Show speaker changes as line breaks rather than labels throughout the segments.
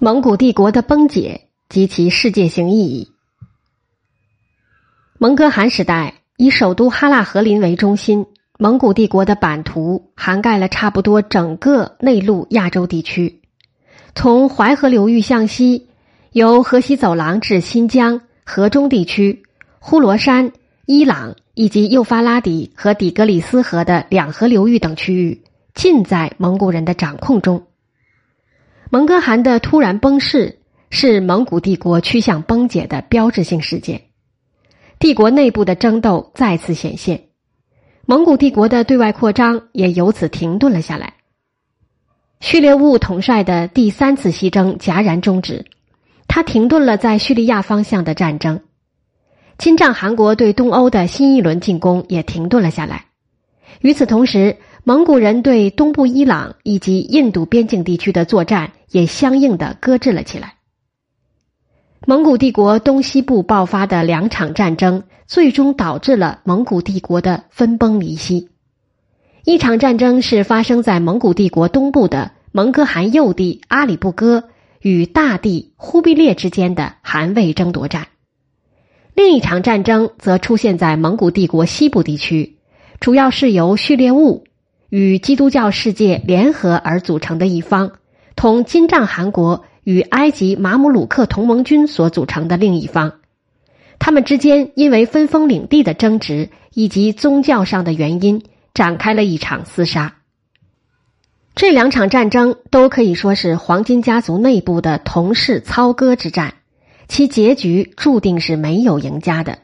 蒙古帝国的崩解及其世界性意义。蒙哥汗时代以首都哈拉和林为中心，蒙古帝国的版图涵盖了差不多整个内陆亚洲地区。从淮河流域向西，由河西走廊至新疆、河中地区、呼罗珊、伊朗以及幼发拉底和底格里斯河的两河流域等区域，尽在蒙古人的掌控中。蒙哥汗的突然崩逝是蒙古帝国趋向崩解的标志性事件，帝国内部的争斗再次显现，蒙古帝国的对外扩张也由此停顿了下来。序列兀统帅的第三次西征戛然终止，他停顿了在叙利亚方向的战争，侵占韩国对东欧的新一轮进攻也停顿了下来。与此同时，蒙古人对东部伊朗以及印度边境地区的作战也相应的搁置了起来。蒙古帝国东西部爆发的两场战争，最终导致了蒙古帝国的分崩离析。一场战争是发生在蒙古帝国东部的蒙哥汗幼弟阿里不哥与大帝忽必烈之间的汗位争夺战，另一场战争则出现在蒙古帝国西部地区，主要是由序列兀。与基督教世界联合而组成的一方，同金帐汗国与埃及马姆鲁克同盟军所组成的另一方，他们之间因为分封领地的争执以及宗教上的原因，展开了一场厮杀。这两场战争都可以说是黄金家族内部的同室操戈之战，其结局注定是没有赢家的。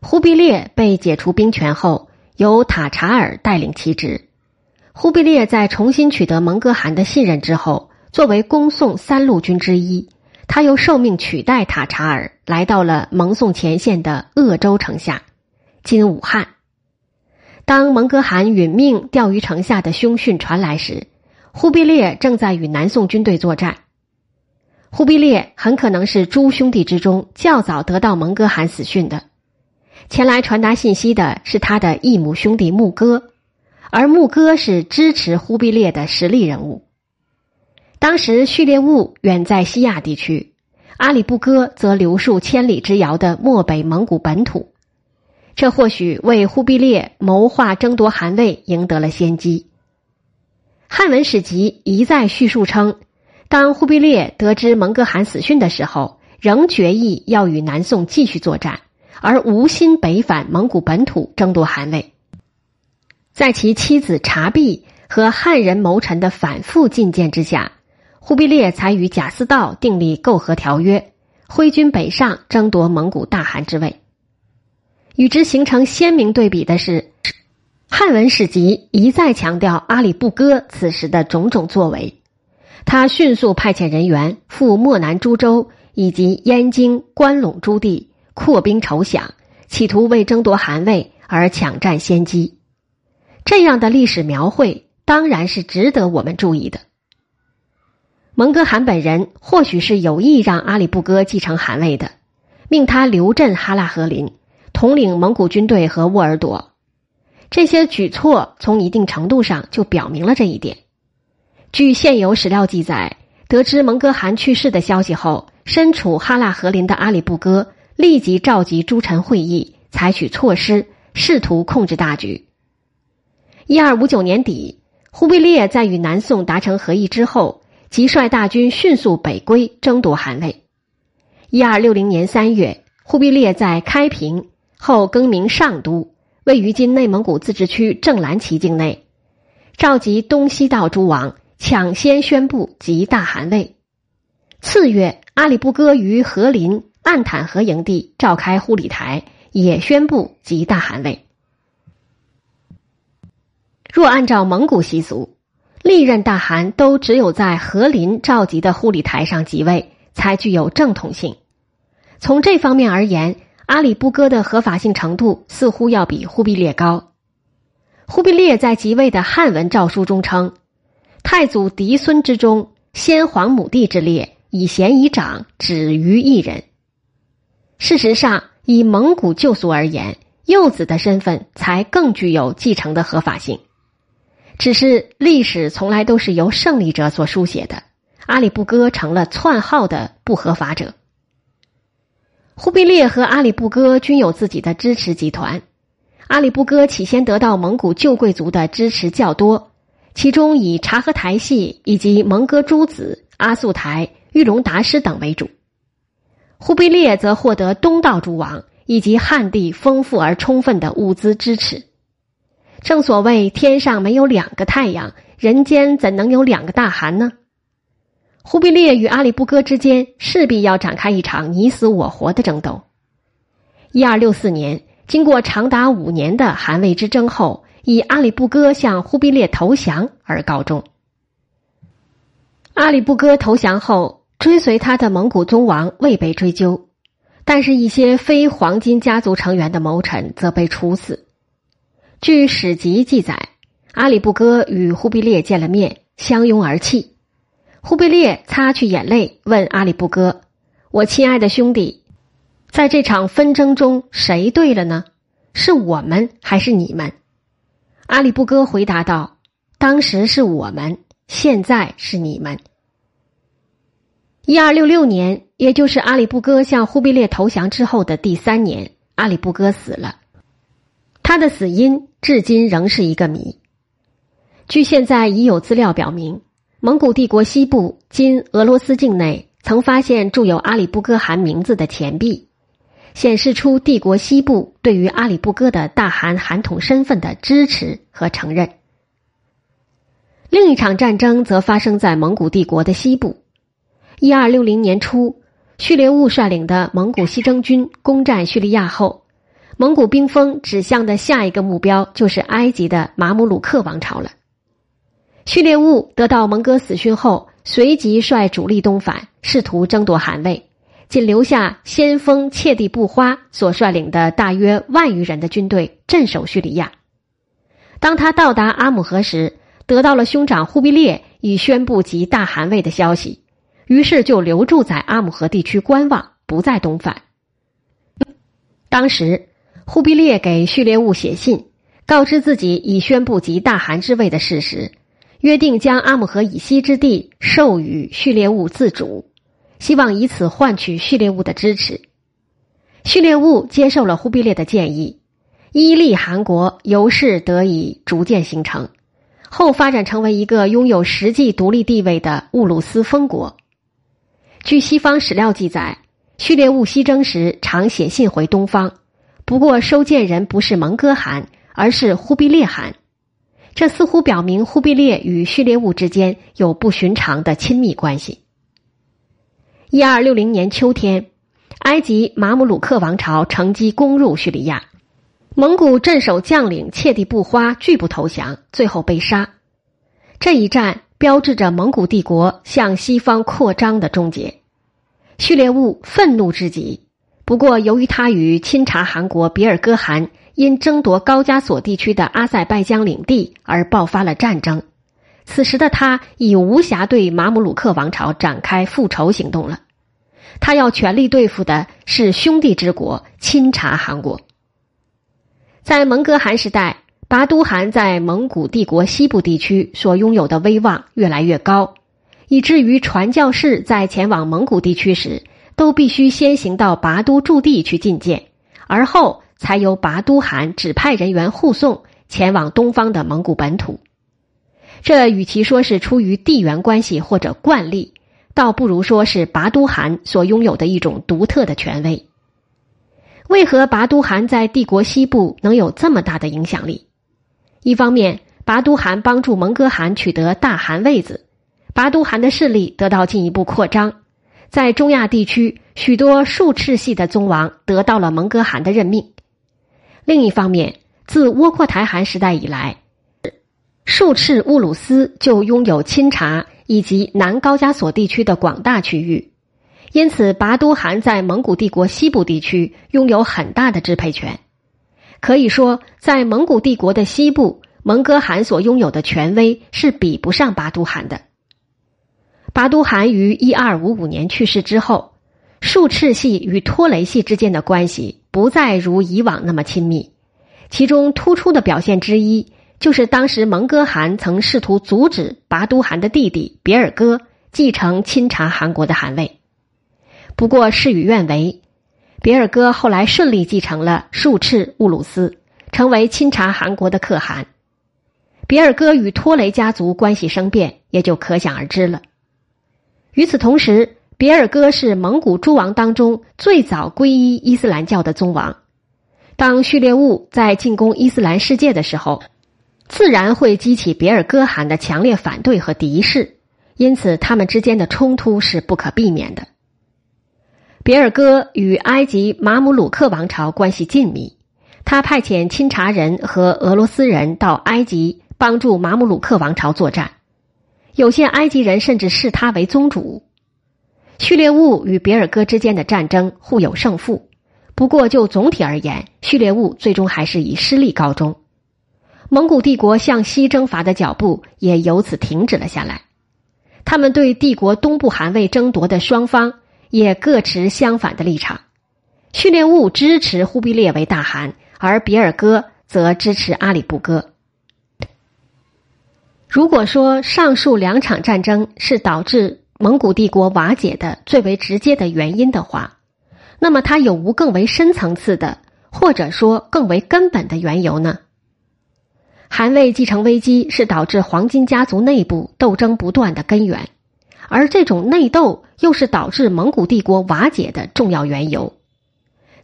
忽必烈被解除兵权后。由塔查尔带领其职，忽必烈在重新取得蒙哥汗的信任之后，作为恭宋三路军之一，他又受命取代塔查尔，来到了蒙宋前线的鄂州城下（今武汉）。当蒙哥汗殒命钓鱼城下的凶讯传来时，忽必烈正在与南宋军队作战。忽必烈很可能是诸兄弟之中较早得到蒙哥汗死讯的。前来传达信息的是他的异母兄弟木哥，而木哥是支持忽必烈的实力人物。当时序列兀远在西亚地区，阿里不哥则留戍千里之遥的漠北蒙古本土，这或许为忽必烈谋划争夺汗位赢得了先机。汉文史籍一再叙述称，当忽必烈得知蒙哥汗死讯的时候，仍决意要与南宋继续作战。而无心北返蒙古本土争夺汗位，在其妻子察必和汉人谋臣的反复进谏之下，忽必烈才与贾似道订立媾和条约，挥军北上争夺蒙古大汗之位。与之形成鲜明对比的是，汉文史籍一再强调阿里不哥此时的种种作为，他迅速派遣人员赴漠南诸州以及燕京、关陇诸地。扩兵筹饷，企图为争夺汗位而抢占先机，这样的历史描绘当然是值得我们注意的。蒙哥汗本人或许是有意让阿里不哥继承汗位的，命他留镇哈拉和林，统领蒙古军队和沃尔朵。这些举措从一定程度上就表明了这一点。据现有史料记载，得知蒙哥汗去世的消息后，身处哈拉和林的阿里不哥。立即召集诸臣会议，采取措施，试图控制大局。一二五九年底，忽必烈在与南宋达成和议之后，即率大军迅速北归，争夺汗位。一二六零年三月，忽必烈在开平后更名上都，位于今内蒙古自治区正蓝旗境内，召集东西道诸王，抢先宣布即大汗位。次月，阿里不哥于和林。暗坦和营地召开护理台，也宣布即大汗位。若按照蒙古习俗，历任大汗都只有在和林召集的护理台上即位，才具有正统性。从这方面而言，阿里不哥的合法性程度似乎要比忽必烈高。忽必烈在即位的汉文诏书中称：“太祖嫡孙之中，先皇母弟之列，以贤以长，止于一人。”事实上，以蒙古旧俗而言，幼子的身份才更具有继承的合法性。只是历史从来都是由胜利者所书写的，阿里不哥成了篡号的不合法者。忽必烈和阿里不哥均有自己的支持集团。阿里不哥起先得到蒙古旧贵族的支持较多，其中以察合台系以及蒙哥诸子、阿速台、玉龙达师等为主。忽必烈则获得东道诸王以及汉地丰富而充分的物资支持。正所谓“天上没有两个太阳，人间怎能有两个大汗呢？”忽必烈与阿里不哥之间势必要展开一场你死我活的争斗。一二六四年。经过长达五年的韩魏之争后，以阿里不哥向忽必烈投降而告终。阿里不哥投降后，追随他的蒙古宗王未被追究，但是，一些非黄金家族成员的谋臣则被处死。据史籍记载，阿里不哥与忽必烈见了面，相拥而泣。忽必烈擦去眼泪，问阿里不哥：“我亲爱的兄弟。”在这场纷争中，谁对了呢？是我们还是你们？阿里不哥回答道：“当时是我们，现在是你们。”一二六六年，也就是阿里不哥向忽必烈投降之后的第三年，阿里不哥死了。他的死因至今仍是一个谜。据现在已有资料表明，蒙古帝国西部今俄罗斯境内曾发现铸有阿里不哥汗名字的钱币。显示出帝国西部对于阿里不哥的大汗汗统身份的支持和承认。另一场战争则发生在蒙古帝国的西部。一二六零年初，叙列兀率领的蒙古西征军攻占叙利亚后，蒙古兵锋指向的下一个目标就是埃及的马姆鲁克王朝了。叙列兀得到蒙哥死讯后，随即率主力东返，试图争夺汗位。仅留下先锋切蒂布花所率领的大约万余人的军队镇守叙利亚。当他到达阿姆河时，得到了兄长忽必烈已宣布即大汗位的消息，于是就留住在阿姆河地区观望，不再东返。当时，忽必烈给序列兀写信，告知自己已宣布即大汗之位的事实，约定将阿姆河以西之地授予序列兀自主。希望以此换取序列兀的支持。序列兀接受了忽必烈的建议，伊利汗国由是得以逐渐形成，后发展成为一个拥有实际独立地位的兀鲁斯封国。据西方史料记载，序列兀西征时常写信回东方，不过收件人不是蒙哥汗，而是忽必烈汗。这似乎表明忽必烈与序列兀之间有不寻常的亲密关系。一二六零年秋天，埃及马姆鲁克王朝乘机攻入叙利亚，蒙古镇守将领切蒂布花拒不投降，最后被杀。这一战标志着蒙古帝国向西方扩张的终结。序列兀愤怒至极，不过由于他与钦察汗国比尔哥汗因争夺高加索地区的阿塞拜疆领地而爆发了战争。此时的他已无暇对马姆鲁克王朝展开复仇行动了，他要全力对付的是兄弟之国钦察汗国。在蒙哥汗时代，拔都汗在蒙古帝国西部地区所拥有的威望越来越高，以至于传教士在前往蒙古地区时，都必须先行到拔都驻地去觐见，而后才由拔都汗指派人员护送前往东方的蒙古本土。这与其说是出于地缘关系或者惯例，倒不如说是拔都汗所拥有的一种独特的权威。为何拔都汗在帝国西部能有这么大的影响力？一方面，拔都汗帮助蒙哥汗取得大汗位子，拔都汗的势力得到进一步扩张，在中亚地区，许多术赤系的宗王得到了蒙哥汗的任命。另一方面，自窝阔台汗时代以来。术赤乌鲁斯就拥有钦察以及南高加索地区的广大区域，因此拔都汗在蒙古帝国西部地区拥有很大的支配权。可以说，在蒙古帝国的西部，蒙哥汗所拥有的权威是比不上拔都汗的。拔都汗于一二五五年去世之后，术赤系与托雷系之间的关系不再如以往那么亲密，其中突出的表现之一。就是当时蒙哥汗曾试图阻止拔都汗的弟弟别尔哥继承钦察汗国的汗位。不过事与愿违，别尔哥后来顺利继承了术赤乌鲁斯，成为钦察汗国的可汗。别尔哥与托雷家族关系生变，也就可想而知了。与此同时，别尔哥是蒙古诸王当中最早皈依伊斯兰教的宗王。当序列兀在进攻伊斯兰世界的时候，自然会激起别尔哥汗的强烈反对和敌视，因此他们之间的冲突是不可避免的。别尔哥与埃及马姆鲁克王朝关系紧密，他派遣钦察人和俄罗斯人到埃及帮助马姆鲁克王朝作战，有些埃及人甚至视他为宗主。序列兀与别尔哥之间的战争互有胜负，不过就总体而言，序列兀最终还是以失利告终。蒙古帝国向西征伐的脚步也由此停止了下来。他们对帝国东部汗位争夺的双方也各持相反的立场。序列兀支持忽必烈为大汗，而别尔哥则支持阿里不哥。如果说上述两场战争是导致蒙古帝国瓦解的最为直接的原因的话，那么它有无更为深层次的，或者说更为根本的缘由呢？汗位继承危机是导致黄金家族内部斗争不断的根源，而这种内斗又是导致蒙古帝国瓦解的重要缘由。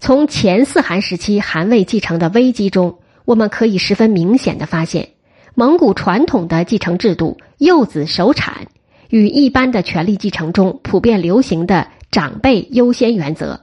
从前四汗时期汗位继承的危机中，我们可以十分明显的发现，蒙古传统的继承制度“幼子守产”。与一般的权力继承中普遍流行的长辈优先原则，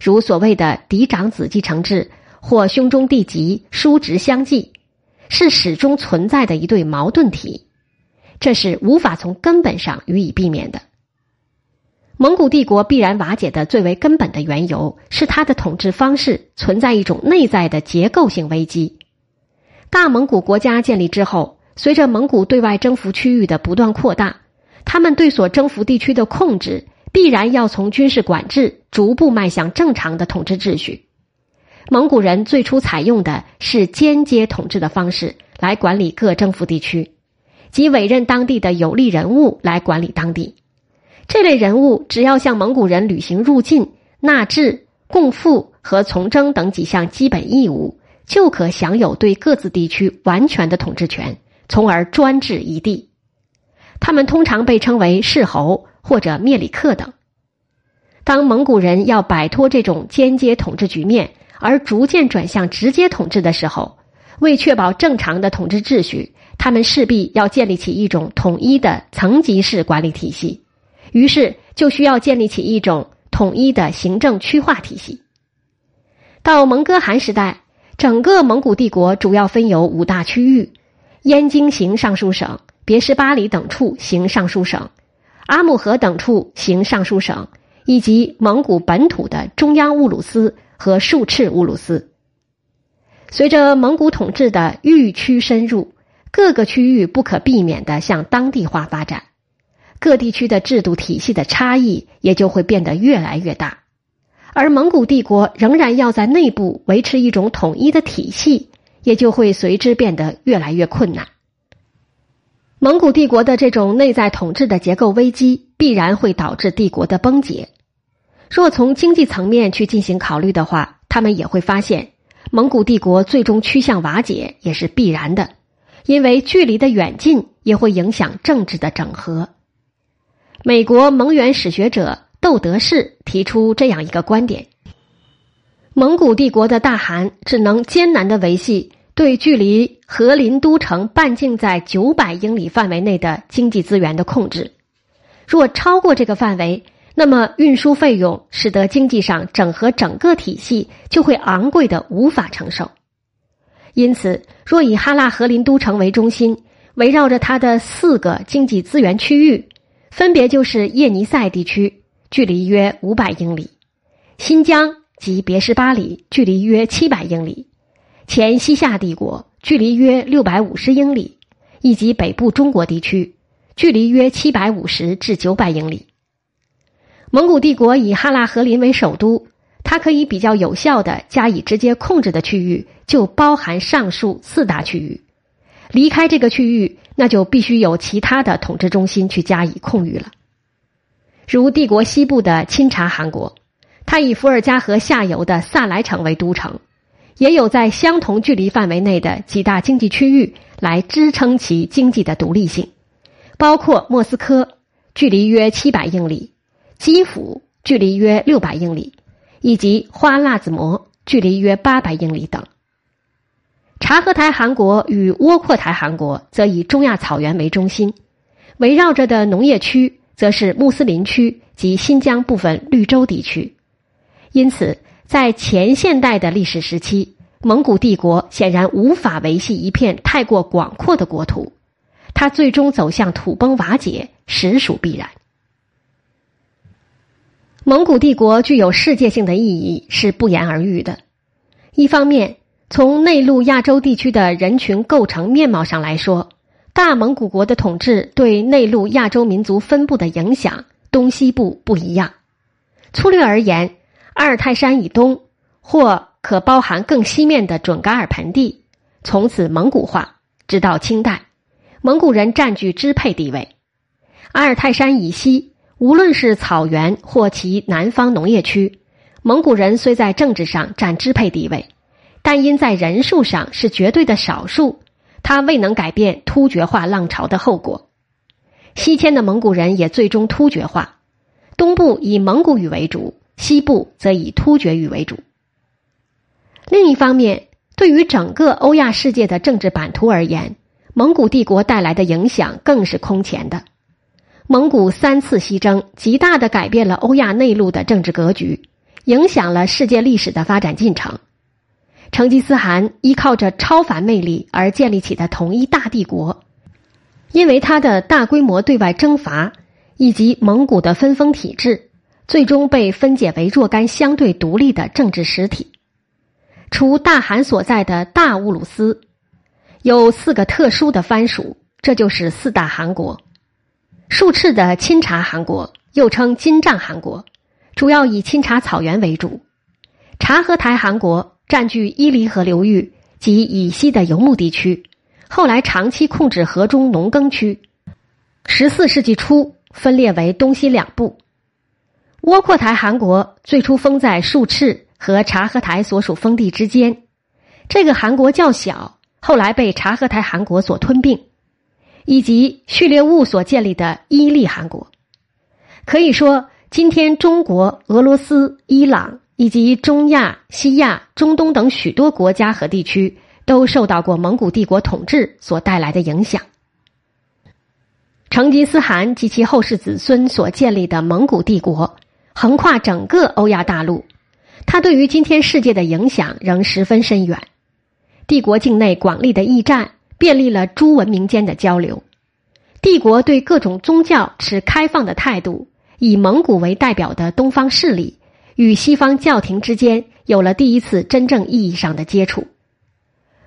如所谓的嫡长子继承制或兄终弟及、叔侄相继，是始终存在的一对矛盾体，这是无法从根本上予以避免的。蒙古帝国必然瓦解的最为根本的缘由是它的统治方式存在一种内在的结构性危机。大蒙古国家建立之后，随着蒙古对外征服区域的不断扩大。他们对所征服地区的控制，必然要从军事管制逐步迈向正常的统治秩序。蒙古人最初采用的是间接统治的方式来管理各征服地区，即委任当地的有利人物来管理当地。这类人物只要向蒙古人履行入境、纳制、贡赋和从征等几项基本义务，就可享有对各自地区完全的统治权，从而专治一地。他们通常被称为世侯或者灭里克等。当蒙古人要摆脱这种间接统治局面，而逐渐转向直接统治的时候，为确保正常的统治秩序，他们势必要建立起一种统一的层级式管理体系。于是，就需要建立起一种统一的行政区划体系。到蒙哥汗时代，整个蒙古帝国主要分有五大区域：燕京行尚书省。别什巴里等处行尚书省，阿木河等处行尚书省，以及蒙古本土的中央乌鲁斯和术赤乌鲁斯。随着蒙古统治的愈趋深入，各个区域不可避免的向当地化发展，各地区的制度体系的差异也就会变得越来越大，而蒙古帝国仍然要在内部维持一种统一的体系，也就会随之变得越来越困难。蒙古帝国的这种内在统治的结构危机，必然会导致帝国的崩解。若从经济层面去进行考虑的话，他们也会发现，蒙古帝国最终趋向瓦解也是必然的，因为距离的远近也会影响政治的整合。美国蒙元史学者窦德士提出这样一个观点：蒙古帝国的大汗只能艰难的维系。对距离和林都城半径在九百英里范围内的经济资源的控制，若超过这个范围，那么运输费用使得经济上整合整个体系就会昂贵的无法承受。因此，若以哈拉和林都城为中心，围绕着它的四个经济资源区域，分别就是叶尼塞地区，距离约五百英里；新疆及别什巴里，距离约七百英里。前西夏帝国距离约六百五十英里，以及北部中国地区距离约七百五十至九百英里。蒙古帝国以哈拉和林为首都，它可以比较有效的加以直接控制的区域就包含上述四大区域。离开这个区域，那就必须有其他的统治中心去加以控制了。如帝国西部的钦察汗国，它以伏尔加河下游的萨莱城为都城，也有在相同距离范围内的几大经济区域来支撑其经济的独立性，包括莫斯科，距离约七百英里；基辅，距离约六百英里；以及花剌子模，距离约八百英里等。察合台汗国与窝阔台汗国则以中亚草原为中心，围绕着的农业区。则是穆斯林区及新疆部分绿洲地区，因此，在前现代的历史时期，蒙古帝国显然无法维系一片太过广阔的国土，它最终走向土崩瓦解，实属必然。蒙古帝国具有世界性的意义是不言而喻的。一方面，从内陆亚洲地区的人群构成面貌上来说。大蒙古国的统治对内陆亚洲民族分布的影响，东西部不一样。粗略而言，阿尔泰山以东或可包含更西面的准噶尔盆地，从此蒙古化，直到清代，蒙古人占据支配地位。阿尔泰山以西，无论是草原或其南方农业区，蒙古人虽在政治上占支配地位，但因在人数上是绝对的少数。他未能改变突厥化浪潮的后果，西迁的蒙古人也最终突厥化，东部以蒙古语为主，西部则以突厥语为主。另一方面，对于整个欧亚世界的政治版图而言，蒙古帝国带来的影响更是空前的。蒙古三次西征，极大的改变了欧亚内陆的政治格局，影响了世界历史的发展进程。成吉思汗依靠着超凡魅力而建立起的统一大帝国，因为他的大规模对外征伐以及蒙古的分封体制，最终被分解为若干相对独立的政治实体。除大汗所在的大乌鲁斯，有四个特殊的藩属，这就是四大汗国。数次的钦察汗国，又称金帐汗国，主要以钦察草原为主。察合台汗国。占据伊犁河流域及以西的游牧地区，后来长期控制河中农耕区。十四世纪初分裂为东西两部。窝阔台汗国最初封在术赤和察合台所属封地之间，这个汗国较小，后来被察合台汗国所吞并，以及序列物所建立的伊利汗国。可以说，今天中国、俄罗斯、伊朗。以及中亚、西亚、中东等许多国家和地区都受到过蒙古帝国统治所带来的影响。成吉思汗及其后世子孙所建立的蒙古帝国，横跨整个欧亚大陆，它对于今天世界的影响仍十分深远。帝国境内广利的驿站，便利了诸文明间的交流。帝国对各种宗教持开放的态度，以蒙古为代表的东方势力。与西方教廷之间有了第一次真正意义上的接触。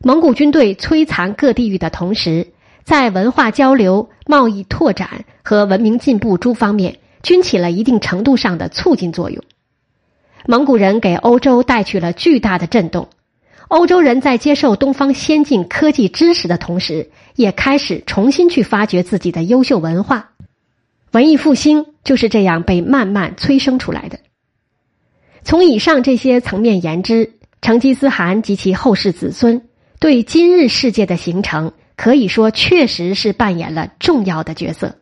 蒙古军队摧残各地域的同时，在文化交流、贸易拓展和文明进步诸方面均起了一定程度上的促进作用。蒙古人给欧洲带去了巨大的震动，欧洲人在接受东方先进科技知识的同时，也开始重新去发掘自己的优秀文化。文艺复兴就是这样被慢慢催生出来的。从以上这些层面言之，成吉思汗及其后世子孙对今日世界的形成，可以说确实是扮演了重要的角色。